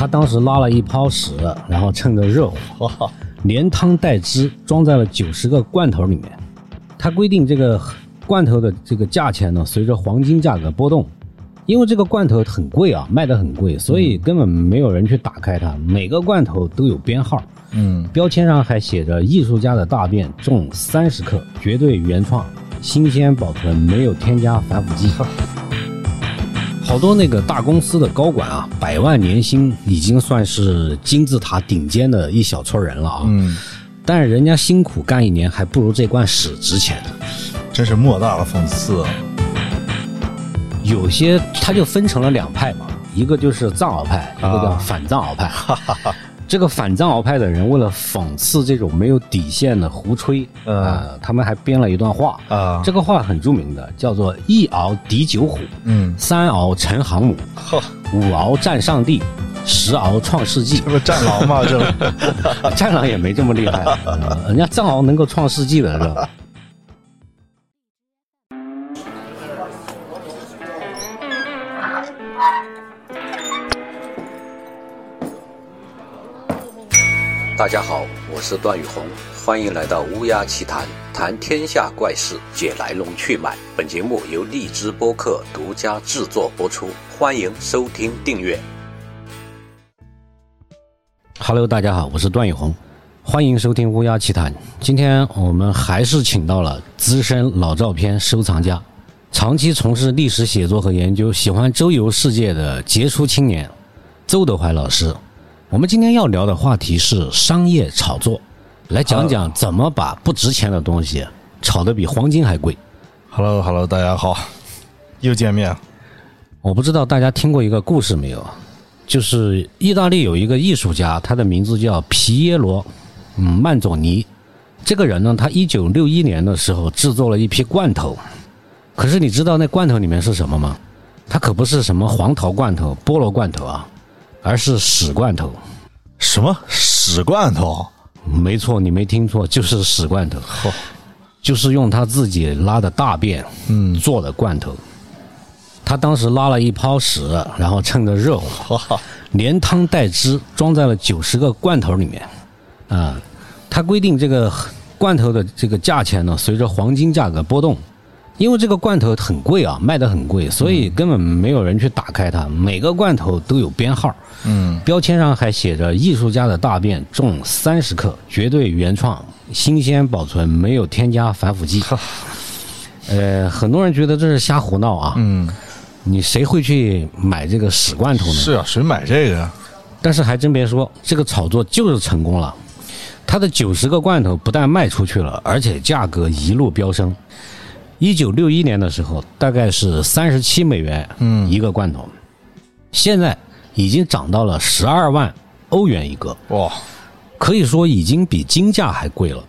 他当时拉了一泡屎，然后趁着热乎，连汤带汁装在了九十个罐头里面。他规定这个罐头的这个价钱呢，随着黄金价格波动。因为这个罐头很贵啊，卖的很贵，所以根本没有人去打开它。每个罐头都有编号，嗯，标签上还写着“艺术家的大便重三十克，绝对原创，新鲜保存，没有添加防腐剂”。好多那个大公司的高管啊，百万年薪已经算是金字塔顶尖的一小撮人了啊。嗯，但是人家辛苦干一年，还不如这罐屎值钱呢。真是莫大的讽刺。有些他就分成了两派嘛，一个就是藏獒派，一个叫反藏獒派。这个反藏獒派的人为了讽刺这种没有底线的胡吹，呃，他们还编了一段话啊，这个话很著名的，叫做“一獒敌九虎，嗯，三獒成航母，五獒战上帝，十獒创世纪。”这不战狼吗？这 战狼也没这么厉害，人家藏獒能够创世纪的是吧？大家好，我是段宇红，欢迎来到乌鸦奇谈，谈天下怪事，解来龙去脉。本节目由荔枝播客独家制作播出，欢迎收听订阅。Hello，大家好，我是段宇红，欢迎收听乌鸦奇谈。今天我们还是请到了资深老照片收藏家，长期从事历史写作和研究，喜欢周游世界的杰出青年邹德怀老师。我们今天要聊的话题是商业炒作，来讲讲怎么把不值钱的东西炒得比黄金还贵。Hello，Hello，大家好，又见面。我不知道大家听过一个故事没有，就是意大利有一个艺术家，他的名字叫皮耶罗，嗯，曼佐尼。这个人呢，他一九六一年的时候制作了一批罐头，可是你知道那罐头里面是什么吗？它可不是什么黄桃罐头、菠萝罐头啊。而是屎罐头，什么屎罐头？没错，你没听错，就是屎罐头，就是用他自己拉的大便，嗯，做的罐头。他当时拉了一泡屎，然后趁着热乎，连汤带汁装在了九十个罐头里面。啊，他规定这个罐头的这个价钱呢，随着黄金价格波动。因为这个罐头很贵啊，卖的很贵，所以根本没有人去打开它。每个罐头都有编号，嗯，标签上还写着“艺术家的大便重三十克，绝对原创，新鲜保存，没有添加防腐剂”。呃，很多人觉得这是瞎胡闹啊。嗯，你谁会去买这个屎罐头呢？是啊，谁买这个呀？但是还真别说，这个炒作就是成功了。它的九十个罐头不但卖出去了，而且价格一路飙升。一九六一年的时候，大概是三十七美元一个罐头，现在已经涨到了十二万欧元一个，哇，可以说已经比金价还贵了。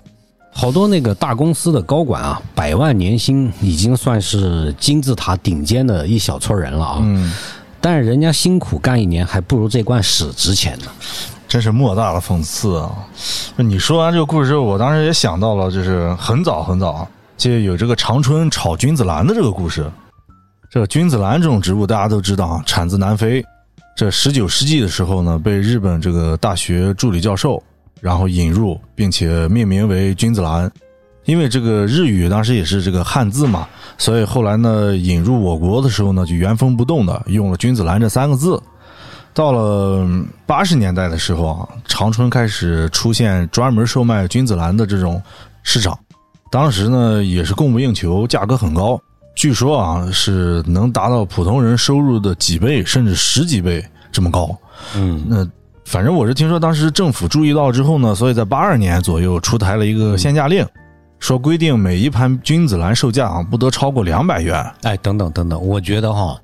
好多那个大公司的高管啊，百万年薪已经算是金字塔顶尖的一小撮人了啊。嗯，但是人家辛苦干一年，还不如这罐屎值钱呢。真是莫大的讽刺啊！你说完这个故事之后，我当时也想到了，就是很早很早。就有这个长春炒君子兰的这个故事。这君子兰这种植物大家都知道啊，产自南非。这十九世纪的时候呢，被日本这个大学助理教授然后引入，并且命名为君子兰。因为这个日语当时也是这个汉字嘛，所以后来呢引入我国的时候呢，就原封不动的用了君子兰这三个字。到了八十年代的时候啊，长春开始出现专门售卖君子兰的这种市场。当时呢，也是供不应求，价格很高。据说啊，是能达到普通人收入的几倍，甚至十几倍这么高。嗯，那反正我是听说，当时政府注意到之后呢，所以在八二年左右出台了一个限价令，说规定每一盘君子兰售价啊不得超过两百元。哎，等等等等，我觉得哈，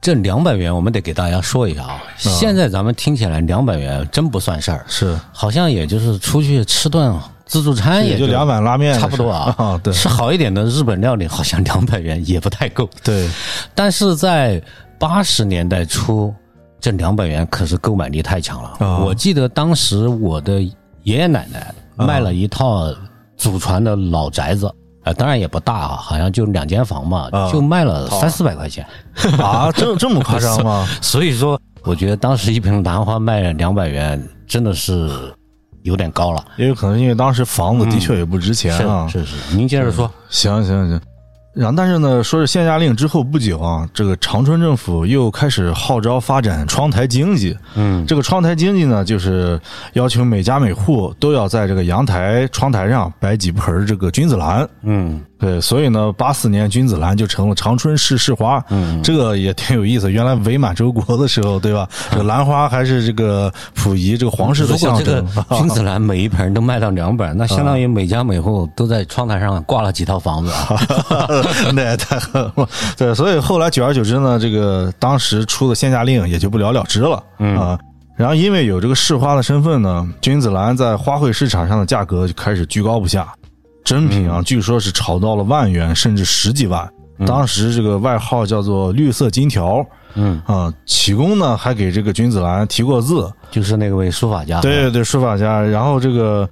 这两百元我们得给大家说一下啊。现在咱们听起来两百元真不算事儿，是好像也就是出去吃顿。自助餐也就两碗拉面，差不多啊。啊，对，吃好一点的日本料理，好像两百元也不太够。对，但是在八十年代初，这两百元可是购买力太强了。哦、我记得当时我的爷爷奶奶卖了一套祖传的老宅子，啊，当然也不大啊，好像就两间房嘛，哦、就卖了三四百块钱。啊，这这么夸张吗？所以说。我觉得当时一瓶兰花卖两百元，真的是有点高了。也有可能因为当时房子的确也不值钱啊。是是是，您接着说。行行行。然后，但是呢，说是限价令之后不久啊，这个长春政府又开始号召发展窗台经济。嗯，这个窗台经济呢，就是要求每家每户都要在这个阳台窗台上摆几盆这个君子兰。嗯。对，所以呢，八四年君子兰就成了长春市市花，嗯，这个也挺有意思。原来伪满洲国的时候，对吧？这个兰花还是这个溥仪这个皇室的象征。君子兰每一盆都卖到两百，那相当于每家每户都在窗台上挂了几套房子啊！那也太狠了。对，所以后来久而久之呢，这个当时出的限价令也就不了了之了啊。然后因为有这个市花的身份呢，君子兰在花卉市场上的价格就开始居高不下。真品啊，据说是炒到了万元，甚至十几万。当时这个外号叫做“绿色金条”。嗯啊，启功呢还给这个君子兰提过字，就是那位书法家。对对对，书法家。然后这个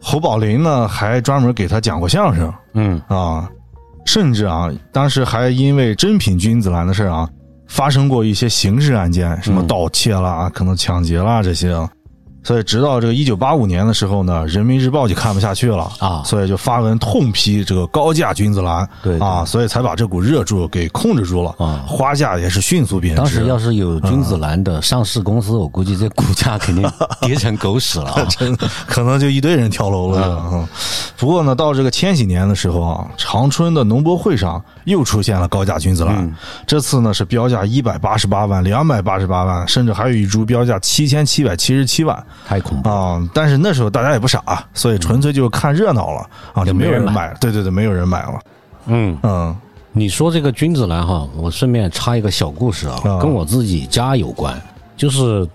侯宝林呢还专门给他讲过相声。嗯啊，甚至啊，当时还因为真品君子兰的事啊，发生过一些刑事案件，什么盗窃啦、可能抢劫啦这些。所以，直到这个一九八五年的时候呢，《人民日报》就看不下去了啊，所以就发文痛批这个高价君子兰，对啊，所以才把这股热度给控制住了啊，花价也是迅速贬值。当时要是有君子兰的上市公司，我估计这股价肯定跌成狗屎了，真可能就一堆人跳楼了。不过呢，到这个千禧年的时候啊，长春的农博会上又出现了高价君子兰，这次呢是标价一百八十八万、两百八十八万，甚至还有一株标价七千七百七十七万。太恐怖啊！但是那时候大家也不傻，所以纯粹就是看热闹了啊，就没有人买。对对对，没有人买了。嗯嗯，你说这个君子兰哈，我顺便插一个小故事啊，跟我自己家有关。就是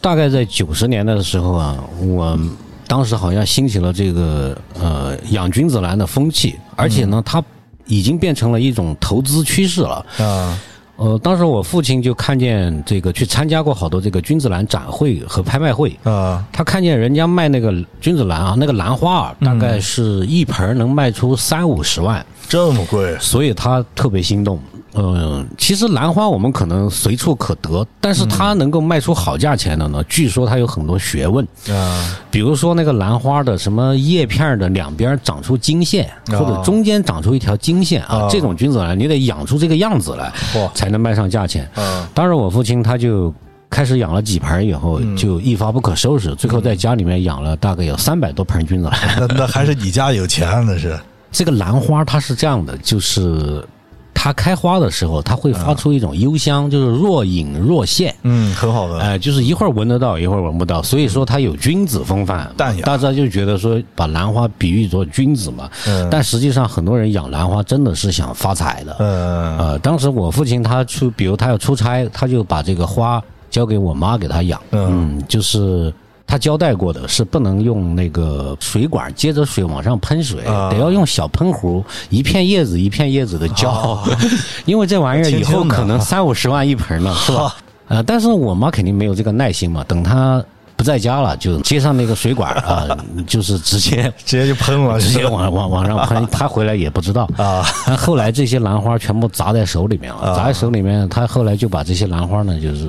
大概在九十年代的时候啊，我当时好像兴起了这个呃养君子兰的风气，而且呢，它已经变成了一种投资趋势了啊。呃，当时我父亲就看见这个去参加过好多这个君子兰展会和拍卖会啊，他看见人家卖那个君子兰啊，那个兰花啊，大概是一盆能卖出三五十万，这么贵，所以他特别心动。嗯，其实兰花我们可能随处可得，但是它能够卖出好价钱的呢，据说它有很多学问啊。比如说那个兰花的什么叶片的两边长出金线，或者中间长出一条金线啊，这种君子兰你得养出这个样子来，才能卖上价钱。当时我父亲他就开始养了几盆，以后就一发不可收拾，最后在家里面养了大概有三百多盆君子兰。那那还是你家有钱，那是。这个兰花它是这样的，就是。它开花的时候，它会发出一种幽香，就是若隐若现，嗯，很好的，哎，就是一会儿闻得到，一会儿闻不到，所以说它有君子风范，淡雅。大家就觉得说把兰花比喻作君子嘛，嗯，但实际上很多人养兰花真的是想发财的，嗯，呃，当时我父亲他出，比如他要出差，他就把这个花交给我妈给他养，嗯，就是。他交代过的是不能用那个水管接着水往上喷水，得要用小喷壶，一片叶子一片叶子的浇，因为这玩意儿 以后可能三五十万一盆呢，是吧？呃，但是我妈肯定没有这个耐心嘛，等她不在家了，就接上那个水管啊，就是直接直接就喷了，直接往往往上喷。她回来也不知道啊。后来这些兰花全部砸在手里面了，砸在手里面，他后来就把这些兰花呢，就是。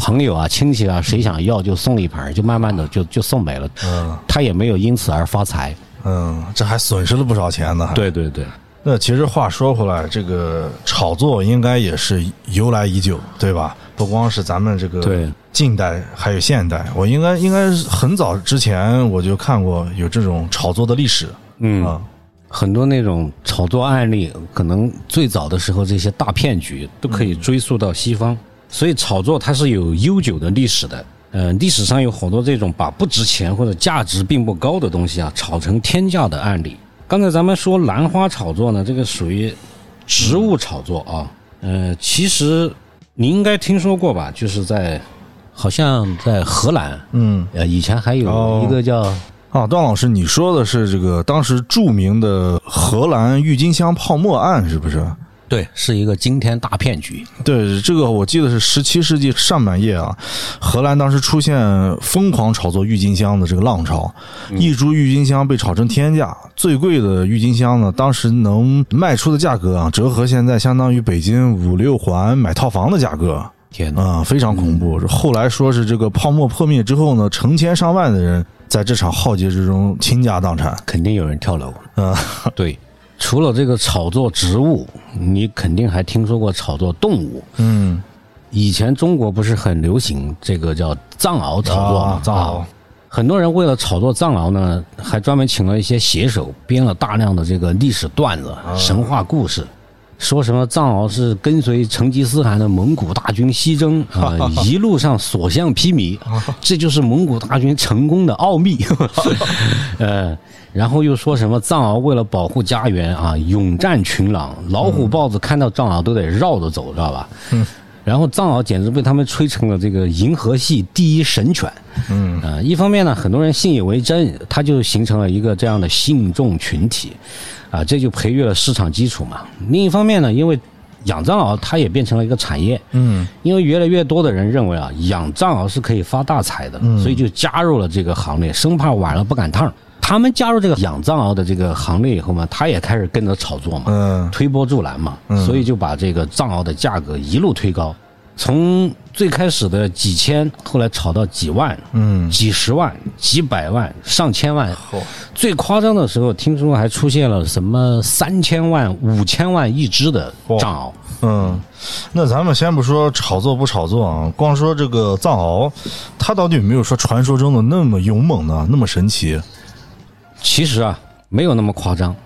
朋友啊，亲戚啊，谁想要就送一盘，就慢慢的就就送没了。嗯，他也没有因此而发财。嗯，这还损失了不少钱呢。对对对。那其实话说回来，这个炒作应该也是由来已久，对吧？不光是咱们这个对近代，还有现代。我应该应该很早之前我就看过有这种炒作的历史。嗯，很多那种炒作案例，可能最早的时候这些大骗局都可以追溯到西方。所以炒作它是有悠久的历史的，呃，历史上有好多这种把不值钱或者价值并不高的东西啊炒成天价的案例。刚才咱们说兰花炒作呢，这个属于植物炒作啊，呃，其实你应该听说过吧？就是在好像在荷兰，嗯，呃，以前还有一个叫啊，段老师，你说的是这个当时著名的荷兰郁金香泡沫案，是不是？对，是一个惊天大骗局。对，这个我记得是十七世纪上半叶啊，荷兰当时出现疯狂炒作郁金香的这个浪潮，一株郁金香被炒成天价，最贵的郁金香呢，当时能卖出的价格啊，折合现在相当于北京五六环买套房的价格天哪！啊、非常恐怖。后来说是这个泡沫破灭之后呢，成千上万的人在这场浩劫之中倾家荡产。肯定有人跳楼。啊、对，除了这个炒作植物，你肯定还听说过炒作动物。嗯，以前中国不是很流行这个叫藏獒炒作吗啊？藏獒啊很多人为了炒作藏獒呢，还专门请了一些写手，编了大量的这个历史段子、神话故事，说什么藏獒是跟随成吉思汗的蒙古大军西征 啊、一路上所向披靡，这就是蒙古大军成功的奥秘。呃，然后又说什么藏獒为了保护家园啊，勇战群狼，老虎、豹子看到藏獒都得绕着走，知道吧？然后藏獒简直被他们吹成了这个银河系第一神犬。嗯，呃，一方面呢，很多人信以为真，它就形成了一个这样的信众群体，啊，这就培育了市场基础嘛。另一方面呢，因为养藏獒它也变成了一个产业，嗯，因为越来越多的人认为啊，养藏獒是可以发大财的，所以就加入了这个行列，生怕晚了不赶趟。他们加入这个养藏獒的这个行列以后嘛，他也开始跟着炒作嘛，嗯推波助澜嘛，所以就把这个藏獒的价格一路推高，从最开始的几千，后来炒到几万，嗯几十万、几百万、上千万，嚯最夸张的时候，听说还出现了什么三千万、五千万一只的藏獒。嗯，那咱们先不说炒作不炒作啊，光说这个藏獒，它到底有没有说传说中的那么勇猛呢？那么神奇？其实啊，没有那么夸张。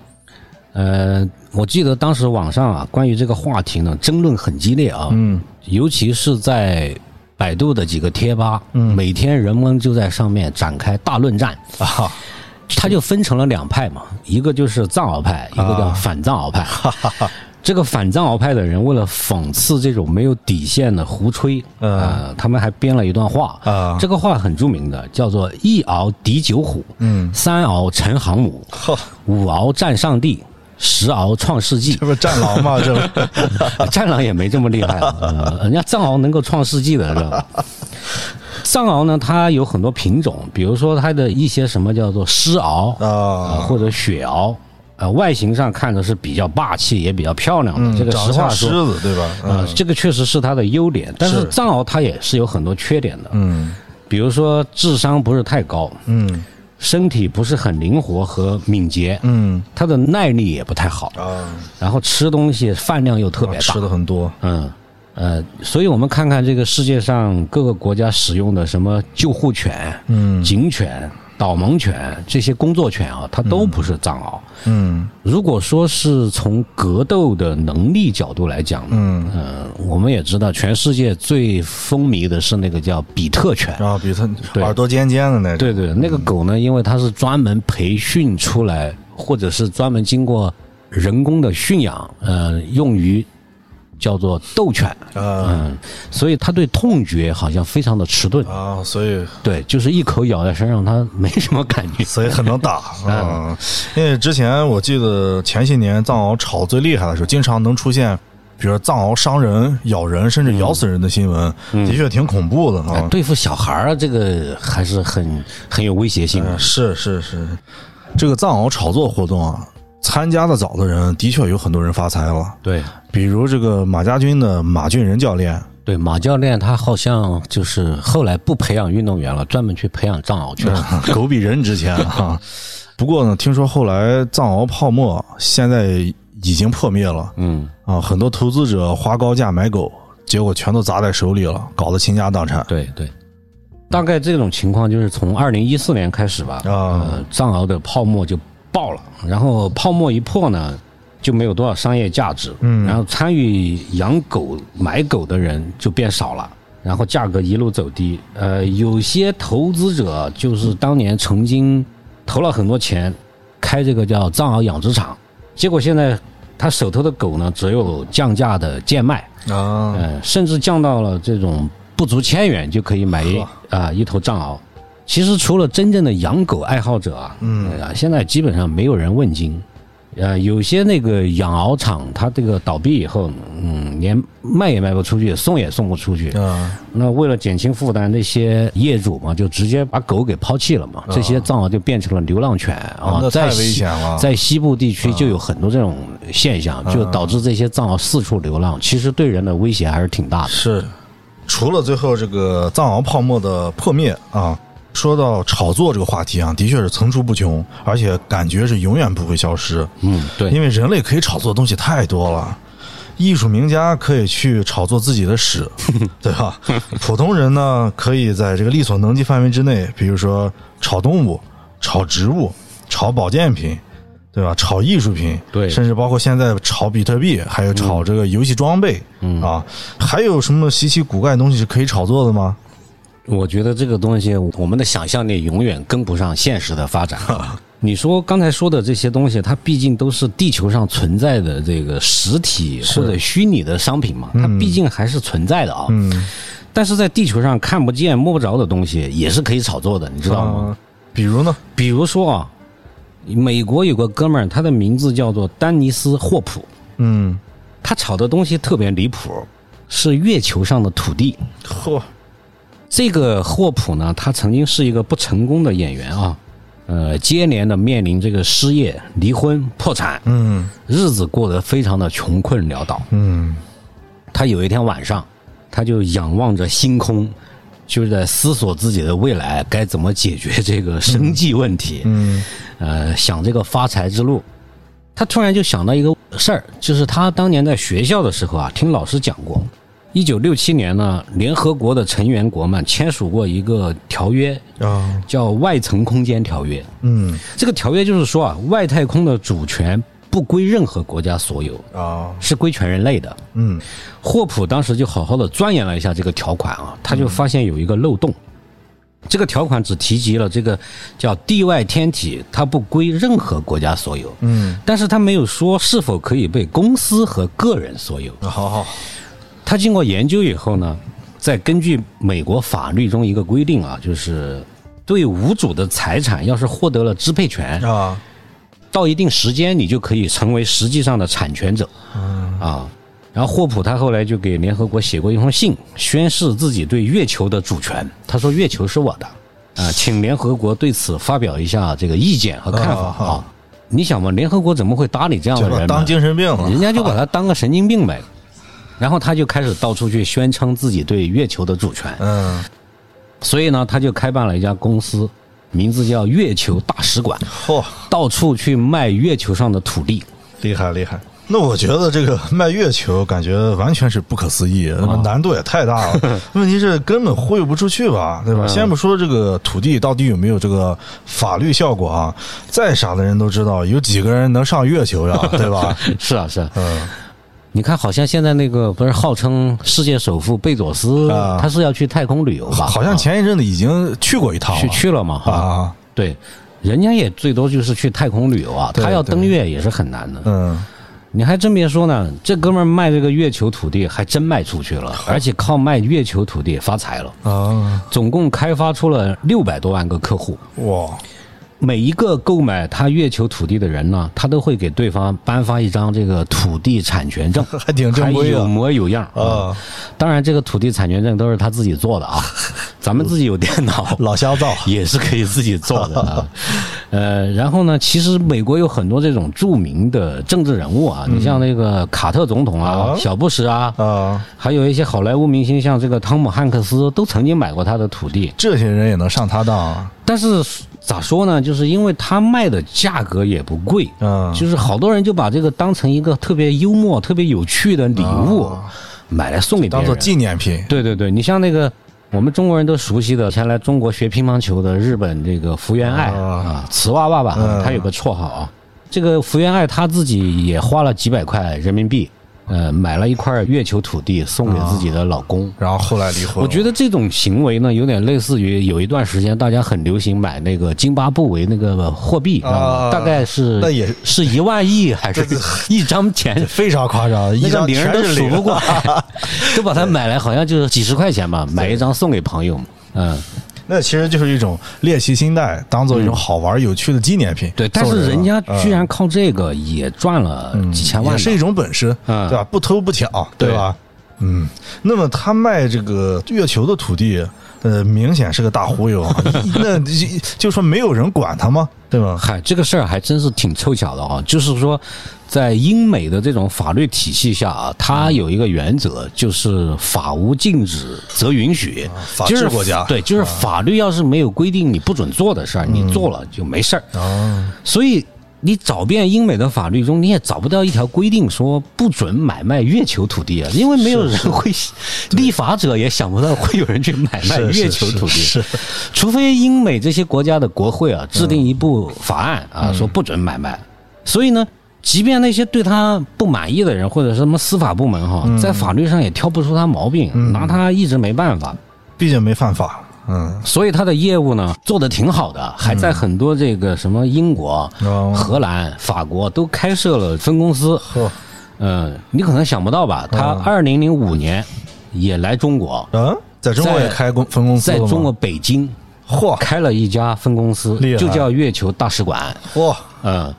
呃，我记得当时网上啊，关于这个话题呢，争论很激烈啊。嗯，尤其是在百度的几个贴吧，每天人们就在上面展开大论战。啊，他就分成了两派嘛，一个就是藏獒派，一个叫反藏獒派。这个反藏獒派的人为了讽刺这种没有底线的胡吹，嗯。呃，他们还编了一段话。啊。这个话很著名的，叫做“一獒敌九虎，嗯，三獒成航母，呵，五獒战上帝，十鳌创世纪。这不是战狼吗？这不 战狼也没这么厉害啊，呃 人家藏獒能够创世纪的，是吧？藏獒呢，它有很多品种，比如说它的一些什么叫做狮獒啊，啊，或者雪獒，呃，外形上看着是比较霸气，也比较漂亮的。嗯，这个实话说，狮子对吧？呃，这个确实是它的优点，但是是。藏獒它也是有很多缺点的，嗯。比如说智商不是太高，嗯身体不是很灵活和敏捷，嗯。它的耐力也不太好，啊，然后吃东西饭量又特别大。吃，的很多，嗯，呃，所以我们看看这个世界上各个国家使用的什么救护犬、嗯。警犬、导盲犬这些工作犬啊，它都不是藏獒。嗯如果说是从格斗的能力角度来讲呢，嗯呃，我们也知道全世界最风靡的是那个叫比特犬。啊，比它对耳朵尖尖的那种，对对，那个狗呢，因为它是专门培训出来，或者是专门经过人工的驯养，呃，用于叫做斗犬。啊嗯，所以它对痛觉好像非常的迟钝，啊，所以对，就是一口咬在身上，它没什么感觉。所以很能打 啊。因为之前我记得前些年藏獒吵最厉害的时候，经常能出现，比如藏獒伤人、咬人，甚至咬死人的新闻，的确挺恐怖的啊。哎对付小孩儿啊，这个还是很很有威胁性的嗯，。是是是，这个藏獒炒作活动啊，参加的早的人的确有很多人发财了，对。比如这个马家军的马俊仁教练，对，马教练他好像就是后来不培养运动员了，专门去培养藏獒去了。狗比人值钱啊。不过呢，听说后来藏獒泡沫现在已经破灭了。嗯，啊，很多投资者花高价买狗，结果全都砸在手里了，搞得倾家荡产。对对，大概这种情况就是从二零一四年开始吧，啊。呃，藏獒的泡沫就爆了，然后泡沫一破呢，就没有多少商业价值，嗯。然后参与养狗、买狗的人就变少了。然后价格一路走低，呃，有些投资者就是当年曾经投了很多钱开这个叫藏獒养殖场，结果现在他手头的狗呢只有降价的贱卖，啊，呃，甚至降到了这种不足千元就可以买一啊、一头藏獒。其实除了真正的养狗爱好者啊，嗯啊，现在基本上没有人问津。呃，有些那个养獒场，它这个倒闭以后，嗯，连卖也卖不出去，送也送不出去。啊，那为了减轻负担，那些业主嘛，就直接把狗给抛弃了嘛。这些藏獒就变成了流浪犬啊，那太危险了。在西部地区就有很多这种现象，就导致这些藏獒四处流浪，其实对人的威胁还是挺大的。是，除了最后这个藏獒泡沫的破灭啊，说到炒作这个话题啊，的确是层出不穷，而且感觉是永远不会消失。嗯，对，因为人类可以炒作的东西太多了。艺术名家可以去炒作自己的屎，对吧？普通人呢，可以在这个力所能及范围之内，比如说炒动物、炒植物、炒保健品，对吧？炒艺术品，对甚至包括现在炒比特币，还有炒这个游戏装备，嗯啊，还有什么稀奇古怪的东西是可以炒作的吗？我觉得这个东西，我们的想象力永远跟不上现实的发展。你说刚才说的这些东西，它毕竟都是地球上存在的这个实体或者虚拟的商品嘛，它毕竟还是存在的啊。嗯，但是在地球上看不见摸不着的东西，也是可以炒作的，你知道吗？啊比如呢？比如说啊，美国有个哥们儿，他的名字叫做丹尼斯·霍普，嗯，他炒的东西特别离谱，是月球上的土地。嚯，这个霍普呢，他曾经是一个不成功的演员啊，呃，接连的面临这个失业、离婚、破产，嗯日子过得非常的穷困潦倒。嗯他有一天晚上，他就仰望着星空，就是在思索自己的未来该怎么解决这个生计问题，嗯呃，想这个发财之路。他突然就想到一个事儿，就是他当年在学校的时候啊，听老师讲过，一九六七年呢，联合国的成员国们签署过一个条约，啊叫外层空间条约。嗯这个条约就是说啊，外太空的主权不归任何国家所有，啊是归全人类的。嗯霍普当时就好好的钻研了一下这个条款啊，他就发现有一个漏洞。这个条款只提及了这个叫地外天体，它不归任何国家所有，嗯，但是他没有说是否可以被公司和个人所有。好好他经过研究以后呢，再根据美国法律中一个规定啊，就是对无主的财产要是获得了支配权，啊到一定时间你就可以成为实际上的产权者。啊。然后霍普他后来就给联合国写过一封信，宣示自己对月球的主权。他说月球是我的，啊，请联合国对此发表一下这个意见和看法啊。你想嘛，联合国怎么会搭理这样的人当精神病了，人家就把他当个神经病呗。然后他就开始到处去宣称自己对月球的主权，嗯，所以呢，他就开办了一家公司，名字叫月球大使馆，嚯，到处去卖月球上的土地。厉害厉害。那我觉得这个卖月球感觉完全是不可思议，那么难度也太大了。问题是根本忽悠不出去吧，对吧？先不说这个土地到底有没有这个法律效果啊，再傻的人都知道，有几个人能上月球呀，对吧？是啊，是啊。嗯，你看，好像现在那个不是号称世界首富贝佐斯，啊。他是要去太空旅游吧？好像前一阵子已经去过一趟去去了嘛？哈，啊，对，人家也最多就是去太空旅游啊，他要登月也是很难的。嗯，你还真别说呢，这哥们儿卖这个月球土地还真卖出去了，而且靠卖月球土地发财了，啊，总共开发出了六百多万个客户。哇，每一个购买他月球土地的人呢，他都会给对方颁发一张这个土地产权证，还挺正还有规的模有样啊。当然，这个土地产权证都是他自己做的啊，咱们自己有电脑，老肖造，也是可以自己做的啊。呃，然后呢，其实美国有很多这种著名的政治人物啊，你像那个卡特总统啊、啊小布什啊，啊，还有一些好莱坞明星，像这个汤姆汉克斯，都曾经买过他的土地。这些人也能上他当啊？但是咋说呢？就是因为他卖的价格也不贵，嗯，就是好多人就把这个当成一个特别幽默、特别有趣的礼物，买来送给别人，当做纪念品。对对对，你像那个我们中国人都熟悉的，前来中国学乒乓球的日本这个福原爱啊啊，瓷娃娃吧，嗯他有个绰号啊。这个福原爱他自己也花了几百块人民币，呃，买了一块月球土地送给自己的老公。然后后来离婚。我觉得这种行为呢，有点类似于有一段时间大家很流行买那个津巴布韦那个货币，啊大概是那也是一万亿还是一张钱？非常夸张，一张零都数不过来，都把它买来，好像就是几十块钱吧，买一张送给朋友。嗯，那其实就是一种猎奇心态，当做一种好玩有趣的纪念品。对，但是人家嗯居然靠这个也赚了几千万，也是一种本事，嗯对吧？不偷不抢，对吧？嗯，那么他卖这个月球的土地，呃，明显是个大忽悠啊。那就就说没有人管他吗？对吧？嗨，这个事儿还真是挺凑巧的啊！就是说，在英美的这种法律体系下啊，它有一个原则，就是法无禁止则允许。法就是治国家对，就是法律要是没有规定你不准做的事儿，你做了就没事儿。哦，所以你找遍英美的法律中，你也找不到一条规定说不准买卖月球土地啊，因为没有人会，立法者也想不到会有人去买卖月球土地，除非英美这些国家的国会啊制定一部法案啊，说不准买卖。所以呢，即便那些对他不满意的人或者什么司法部门哈，在法律上也挑不出他毛病，拿他一直没办法。毕竟没犯法。嗯，所以他的业务呢做的挺好的，还在很多这个什么英国、哦。荷兰、法国都开设了分公司。呵，嗯，你可能想不到吧？他二零零五年也来中国，嗯，在中国也开公分公司了在中国北京嚯。开了一家分公司，就叫月球大使馆。嚯。嗯，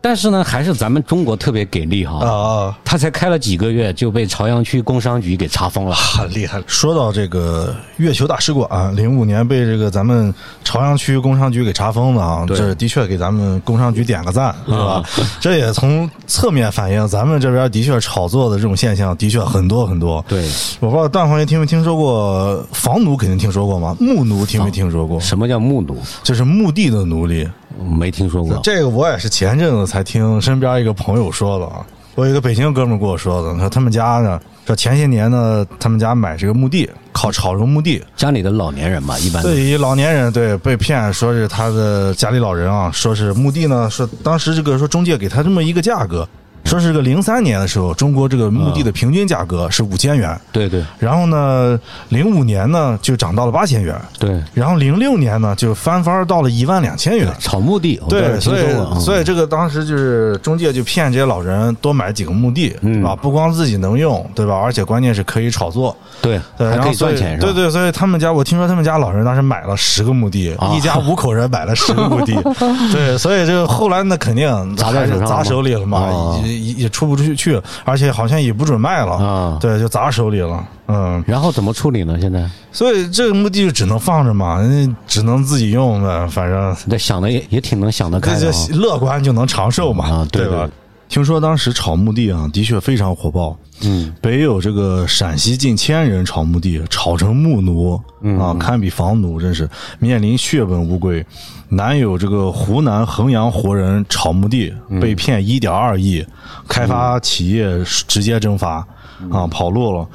但是呢，还是咱们中国特别给力哈。啊啊！他才开了几个月就被朝阳区工商局给查封了。很厉害。说到这个月球大使馆，零五年被这个咱们朝阳区工商局给查封的啊，这的确给咱们工商局点个赞，是吧？这也从侧面反映咱们这边的确炒作的这种现象的确很多很多。对，我不知道段同学听没听说过房奴，肯定听说过吗？牧奴听没听说过？什么叫牧奴？就是墓地的奴隶。没听说过。这个我也是前阵子才听身边一个朋友说的啊，我有一个北京哥们跟我说的，说他们家呢，说前些年呢，他们家买这个墓地，靠炒这个墓地，家里的老年人嘛，一般对于老年人对被骗，说是他的家里老人啊，说是墓地呢，说当时这个说中介给他这么一个价格，说是个零三年的时候，中国这个墓地的平均价格是五千元，对对。然后呢，零五年呢就涨到了八千元，对，然后零六年呢就翻番到了一万两千元。炒墓地，对，所以所以这个当时就是中介就骗这些老人多买几个墓地，嗯。对吧？不光自己能用，对吧？而且关键是可以炒作，对，对，还可以然后所赚钱？对对，所以他们家我听说他们家老人当时买了十个墓地，啊 一家五口人买了十个墓地，对，所以这个后来那肯定砸在砸手里了嘛哦，也也也出不出去，而且好像也不准卖了，啊对，就砸手里了，嗯，然后怎么处理呢？现在所以这个墓地就只能放着嘛，那只能自己用呗，反正那想的也也挺能想得开这的乐观就能长寿嘛，啊对吧对？听说当时炒墓地啊，的确非常火爆。嗯，北有这个陕西近千人炒墓地，炒成木奴嗯啊，堪比房奴，真是面临血本无归。南有这个湖南衡阳活人炒墓地，嗯被骗一点二亿，开发企业直接蒸发嗯啊，跑路了。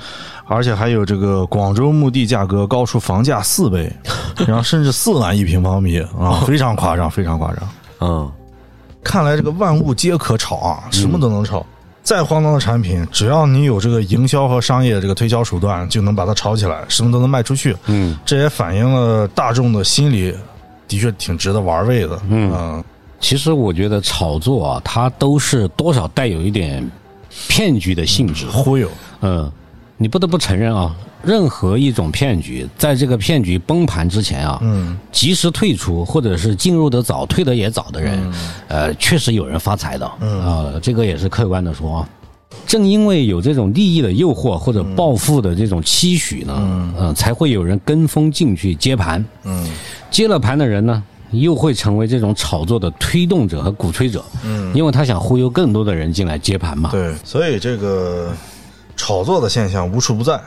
而且还有这个广州墓地价格高出房价四倍，然后甚至四万一平方米啊，非常夸张，非常夸张。嗯，看来这个万物皆可炒啊，什么都能炒。再荒唐的产品，只要你有这个营销和商业这个推销手段，就能把它炒起来，什么都能卖出去。嗯，这也反映了大众的心理，的确挺值得玩味的。嗯其实我觉得炒作啊，它都是多少带有一点骗局的性质。忽悠，嗯，你不得不承认啊，任何一种骗局，在这个骗局崩盘之前啊，嗯，及时退出或者是进入的早、退的也早的人，嗯。呃，确实有人发财的，啊、这个也是客观的说啊。正因为有这种利益的诱惑或者暴富的这种期许呢，嗯、才会有人跟风进去接盘，嗯，接了盘的人呢，又会成为这种炒作的推动者和鼓吹者，嗯，因为他想忽悠更多的人进来接盘嘛，对，所以这个炒作的现象无处不在，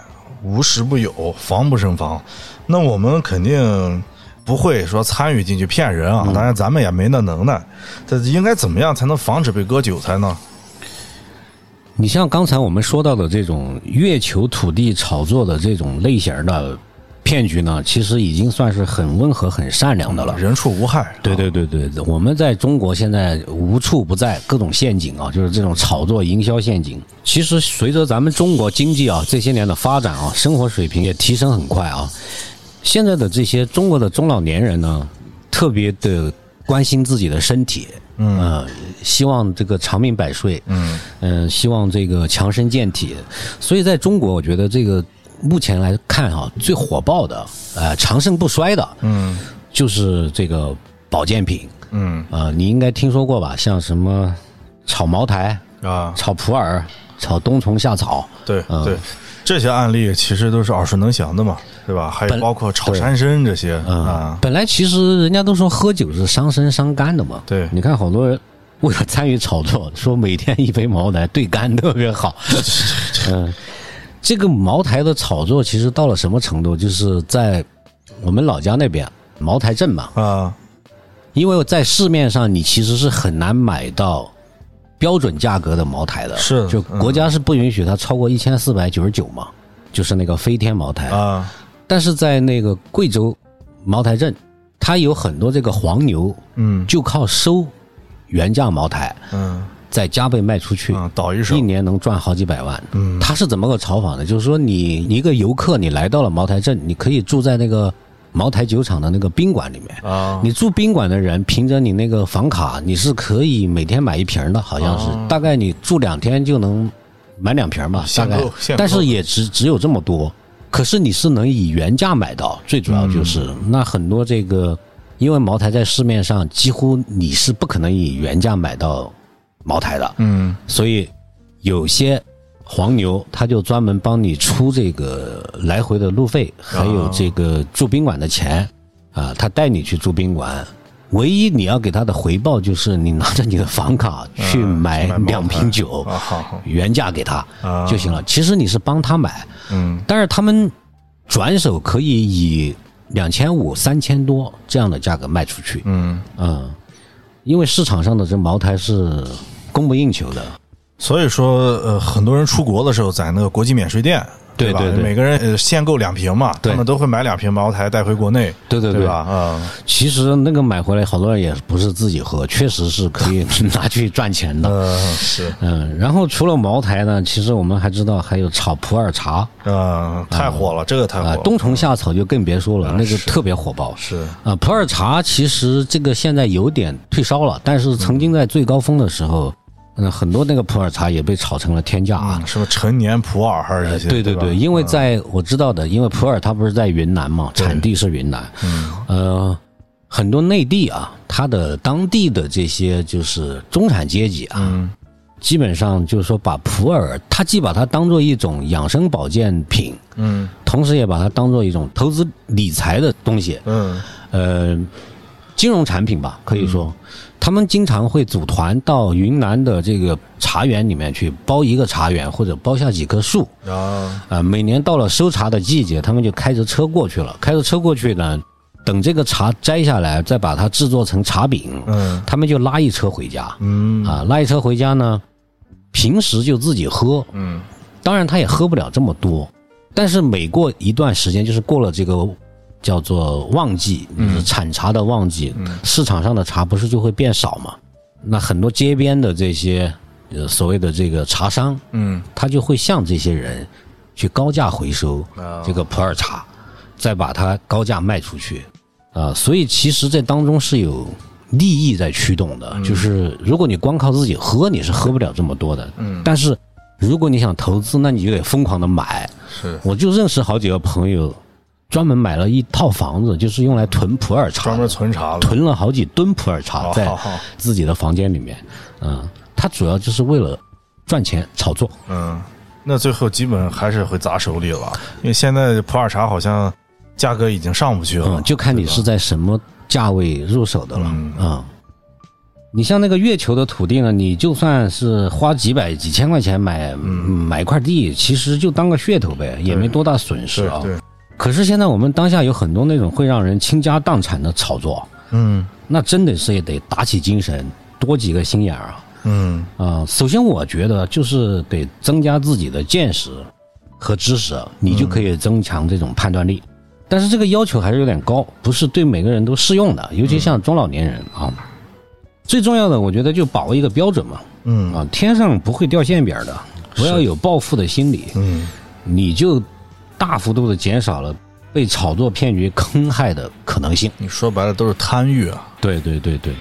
无时不有，防不胜防。那我们肯定不会说参与进去骗人啊，当然咱们也没那能耐。这应该怎么样才能防止被割韭菜呢？你像刚才我们说到的这种月球土地炒作的这种类型的骗局呢，其实已经算是很温和、很善良的了。人畜无害。对对对对，我们在中国现在无处不在各种陷阱啊，就是这种炒作营销陷阱。其实随着咱们中国经济啊这些年的发展啊，生活水平也提升很快啊，现在的这些中国的中老年人呢，特别的关心自己的身体，嗯、呃，希望这个长命百岁，嗯嗯、希望这个强身健体。所以在中国，我觉得这个目前来看啊，最火爆的，呃，长盛不衰的，嗯就是这个保健品。嗯呃，你应该听说过吧？像什么炒茅台、啊，炒普洱、炒冬虫夏草，对嗯对，这些案例其实都是耳熟能详的嘛，对吧？还有包括炒山参这些啊，本来其实人家都说喝酒是伤身伤肝的嘛。对你看好多人为了参与炒作，说每天一杯茅台对肝特别好。嗯，这个茅台的炒作其实到了什么程度？就是在我们老家那边茅台镇嘛，啊，因为在市面上你其实是很难买到标准价格的茅台的，是就国家是不允许它超过一千四百九十九嘛，就是那个飞天茅台。啊，但是在那个贵州茅台镇，它有很多这个黄牛，嗯。就靠收原价茅台，嗯再加倍卖出去，嗯，倒一手一，年能赚好几百万。嗯他是怎么个炒法呢？就是说，你一个游客，你来到了茅台镇，你可以住在那个茅台酒厂的那个宾馆里面。啊，你住宾馆的人，凭着你那个房卡，你是可以每天买一瓶的，好像是，哦大概你住两天就能买两瓶吧，大概但是也只只有这么多。可是你是能以原价买到，最主要就是、嗯那很多这个，因为茅台在市面上几乎你是不可能以原价买到茅台的，嗯。所以有些黄牛他就专门帮你出这个来回的路费，还有这个住宾馆的钱啊，他带你去住宾馆。唯一你要给他的回报就是你拿着你的房卡去买两瓶酒，原价给他啊。就行了。其实你是帮他买，嗯。但是他们转手可以以两千五、三千多这样的价格卖出去。嗯，嗯，因为市场上的这茅台是供不应求的。所以说呃，很多人出国的时候在那个国际免税店。吧？对对对每个人呃限购两瓶嘛，他们都会买两瓶茅台带回国内，对对对对吧？啊，其实那个买回来，好多人也不是自己喝，确实是可以拿去赚钱的。嗯，是，嗯，然后除了茅台呢，其实我们还知道还有炒普洱茶嗯，太火了，这个太火啊了，，冬虫夏草就更别说了，那个特别火爆。是，啊，普洱茶其实这个现在有点退烧了，但是曾经在最高峰的时候，嗯，很多那个普洱茶也被炒成了天价啊。什么陈年普洱还是这些？对对对，因为在我知道的，因为普洱它不是在云南嘛，产地是云南，嗯。呃，很多内地啊，它的当地的这些就是中产阶级啊，嗯。基本上就是说把普洱，它既把它当做一种养生保健品，嗯。同时也把它当做一种投资理财的东西，嗯。呃，金融产品吧，可以说，他们经常会组团到云南的这个茶园里面去包一个茶园，或者包下几棵树。啊啊、每年到了收茶的季节，他们就开着车过去了。开着车过去呢，等这个茶摘下来，再把它制作成茶饼，嗯他们就拉一车回家。嗯啊，拉一车回家呢，平时就自己喝，嗯当然他也喝不了这么多，但是每过一段时间，就是过了这个叫做旺季，就是产茶的旺季，市场上的茶不是就会变少嘛？那很多街边的这些呃所谓的这个茶商，嗯。他就会向这些人去高价回收啊。这个普洱茶，再把它高价卖出去，啊，所以其实这当中是有利益在驱动的，就是如果你光靠自己喝，你是喝不了这么多的，嗯。但是如果你想投资，那你就得疯狂的买。是。我就认识好几个朋友，专门买了一套房子，就是用来囤普洱茶，专门存茶的，囤了好几吨普洱茶在自己的房间里面。嗯，他主要就是为了赚钱炒作。嗯，那最后基本还是会砸手里了，因为现在普洱茶好像价格已经上不去了，嗯，就看你是在什么价位入手的了。嗯。嗯，你像那个月球的土地呢，你就算是花几百几千块钱买、嗯。买一块地，其实就当个噱头呗，也没多大损失啊。对对，可是现在我们当下有很多那种会让人倾家荡产的炒作，嗯。那真的是也得打起精神，多几个心眼儿啊。嗯。啊、首先我觉得就是得增加自己的见识和知识，你就可以增强这种判断力。但是这个要求还是有点高，不是对每个人都适用的，尤其像中老年人啊。最重要的，我觉得就把握一个标准嘛，嗯。啊，天上不会掉馅饼的，不要有暴富的心理，嗯。你就大幅度的减少了被炒作骗局坑害的可能性。你说白了都是贪欲啊，对对对对，